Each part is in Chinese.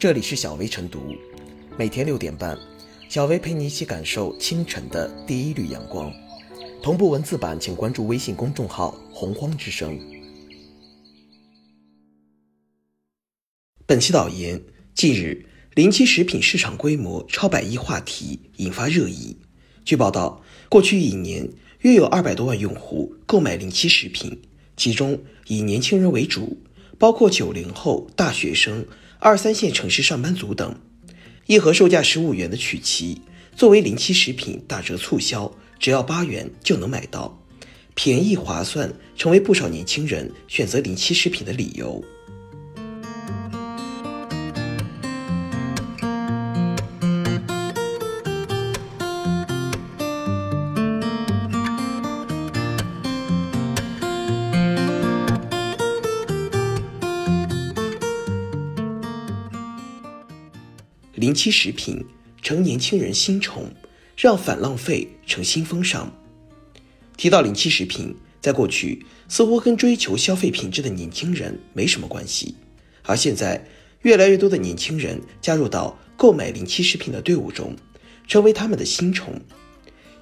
这里是小薇晨读，每天六点半，小薇陪你一起感受清晨的第一缕阳光。同步文字版，请关注微信公众号“洪荒之声”。本期导言：近日，临期食品市场规模超百亿话题引发热议。据报道，过去一年，约有二百多万用户购买临期食品，其中以年轻人为主，包括九零后、大学生。二三线城市上班族等，一盒售价十五元的曲奇，作为临期食品打折促销，只要八元就能买到，便宜划算，成为不少年轻人选择临期食品的理由。临期食品成年轻人新宠，让反浪费成新风尚。提到临期食品，在过去似乎跟追求消费品质的年轻人没什么关系，而现在越来越多的年轻人加入到购买临期食品的队伍中，成为他们的新宠。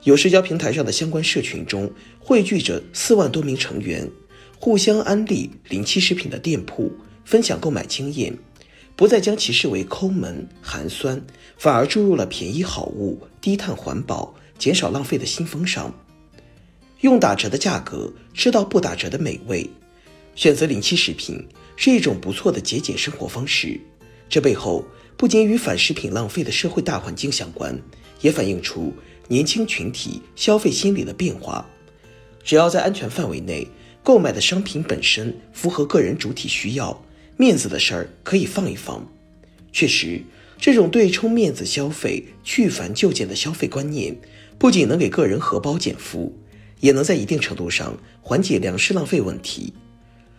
有社交平台上的相关社群中汇聚着四万多名成员，互相安利临期食品的店铺，分享购买经验。不再将其视为抠门寒酸，反而注入了便宜好物、低碳环保、减少浪费的新风尚。用打折的价格吃到不打折的美味，选择临期食品是一种不错的节俭生活方式。这背后不仅与反食品浪费的社会大环境相关，也反映出年轻群体消费心理的变化。只要在安全范围内，购买的商品本身符合个人主体需要。面子的事儿可以放一放。确实，这种对冲面子消费、去繁就简的消费观念，不仅能给个人荷包减负，也能在一定程度上缓解粮食浪费问题。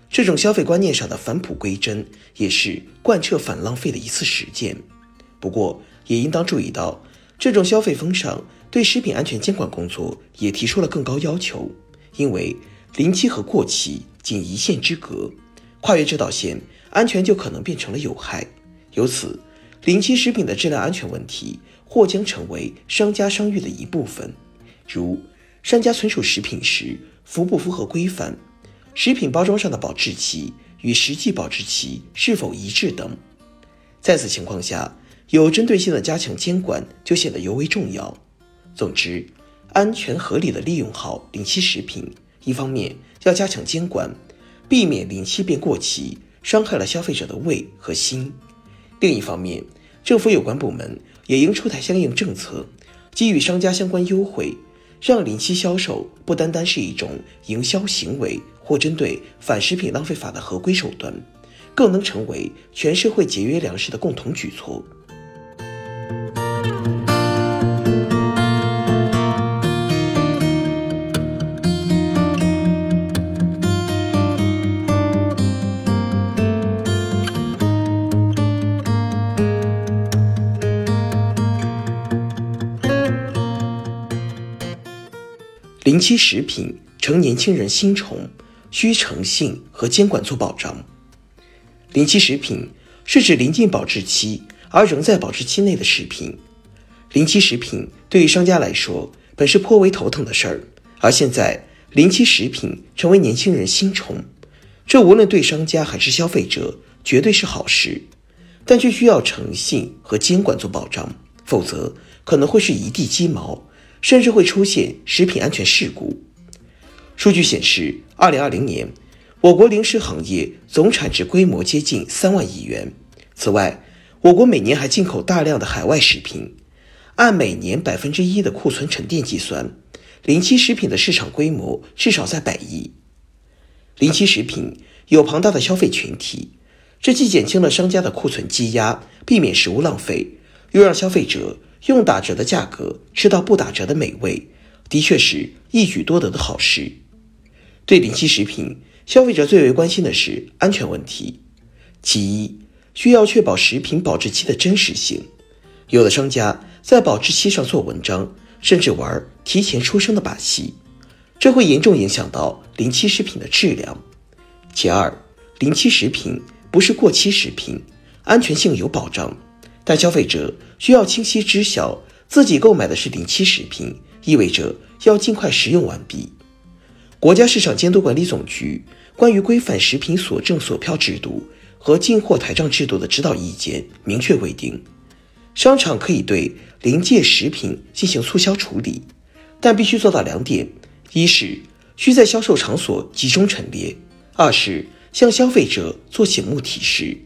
这种消费观念上的返璞归真，也是贯彻反浪费的一次实践。不过，也应当注意到，这种消费风尚对食品安全监管工作也提出了更高要求，因为临期和过期仅一线之隔，跨越这道线。安全就可能变成了有害，由此，临期食品的质量安全问题或将成为商家商誉的一部分，如商家存储食品时符不符合规范，食品包装上的保质期与实际保质期是否一致等。在此情况下，有针对性的加强监管就显得尤为重要。总之，安全合理的利用好临期食品，一方面要加强监管，避免临期变过期。伤害了消费者的胃和心。另一方面，政府有关部门也应出台相应政策，给予商家相关优惠，让临期销售不单单是一种营销行为或针对反食品浪费法的合规手段，更能成为全社会节约粮食的共同举措。临期食品成年轻人新宠，需诚信和监管做保障。临期食品是指临近保质期而仍在保质期内的食品。临期食品对于商家来说本是颇为头疼的事儿，而现在临期食品成为年轻人新宠，这无论对商家还是消费者绝对是好事，但却需要诚信和监管做保障，否则可能会是一地鸡毛。甚至会出现食品安全事故。数据显示，二零二零年，我国零食行业总产值规模接近三万亿元。此外，我国每年还进口大量的海外食品，按每年百分之一的库存沉淀计算，临期食品的市场规模至少在百亿。临期食品有庞大的消费群体，这既减轻了商家的库存积压，避免食物浪费，又让消费者。用打折的价格吃到不打折的美味，的确是一举多得的好事。对临期食品，消费者最为关心的是安全问题。其一，需要确保食品保质期的真实性。有的商家在保质期上做文章，甚至玩提前出生的把戏，这会严重影响到临期食品的质量。其二，临期食品不是过期食品。安全性有保障，但消费者需要清晰知晓自己购买的是临期食品，意味着要尽快食用完毕。国家市场监督管理总局关于规范食品锁证索票制度和进货台账制度的指导意见明确规定，商场可以对临界食品进行促销处理，但必须做到两点：一是需在销售场所集中陈列；二是向消费者做醒目提示。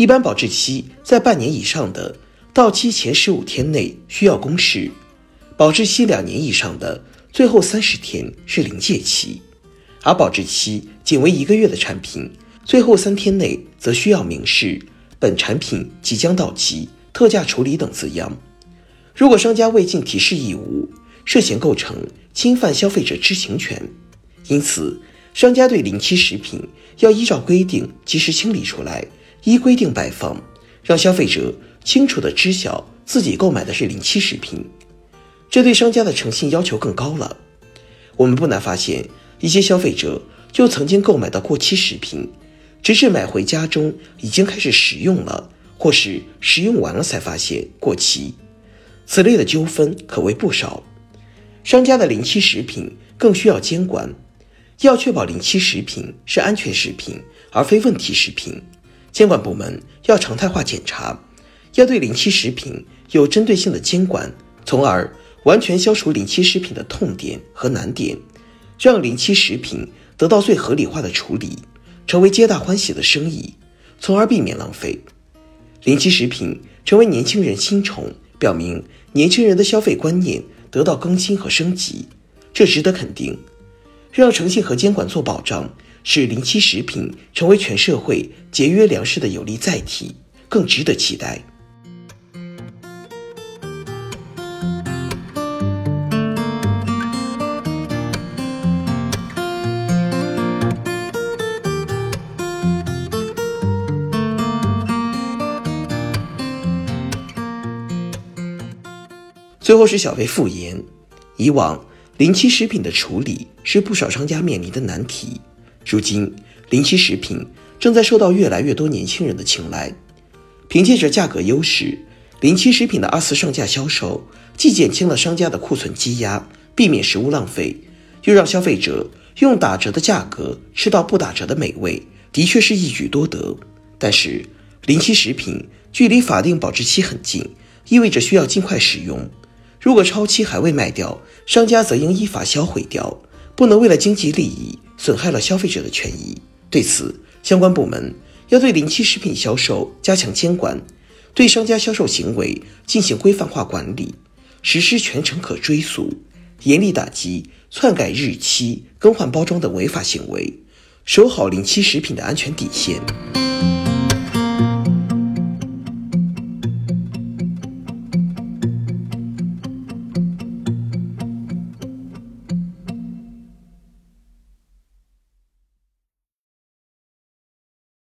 一般保质期在半年以上的，到期前十五天内需要公示；保质期两年以上的，最后三十天是临界期；而保质期仅为一个月的产品，最后三天内则需要明示本产品即将到期、特价处理等字样。如果商家未尽提示义务，涉嫌构成侵犯消费者知情权。因此，商家对临期食品要依照规定及时清理出来。依规定摆放，让消费者清楚地知晓自己购买的是临期食品，这对商家的诚信要求更高了。我们不难发现，一些消费者就曾经购买到过期食品，直至买回家中已经开始食用了，或是食用完了才发现过期。此类的纠纷可谓不少。商家的临期食品更需要监管，要确保临期食品是安全食品，而非问题食品。监管部门要常态化检查，要对临期食品有针对性的监管，从而完全消除临期食品的痛点和难点，让临期食品得到最合理化的处理，成为皆大欢喜的生意，从而避免浪费。临期食品成为年轻人新宠，表明年轻人的消费观念得到更新和升级，这值得肯定。让诚信和监管做保障。使临期食品成为全社会节约粮食的有力载体，更值得期待。最后是小薇复言，以往临期食品的处理是不少商家面临的难题。如今，临期食品正在受到越来越多年轻人的青睐。凭借着价格优势，临期食品的二次上架销售，既减轻了商家的库存积压，避免食物浪费，又让消费者用打折的价格吃到不打折的美味，的确是一举多得。但是，临期食品距离法定保质期很近，意味着需要尽快使用。如果超期还未卖掉，商家则应依法销毁掉，不能为了经济利益。损害了消费者的权益。对此，相关部门要对临期食品销售加强监管，对商家销售行为进行规范化管理，实施全程可追溯，严厉打击篡改日期、更换包装等违法行为，守好临期食品的安全底线。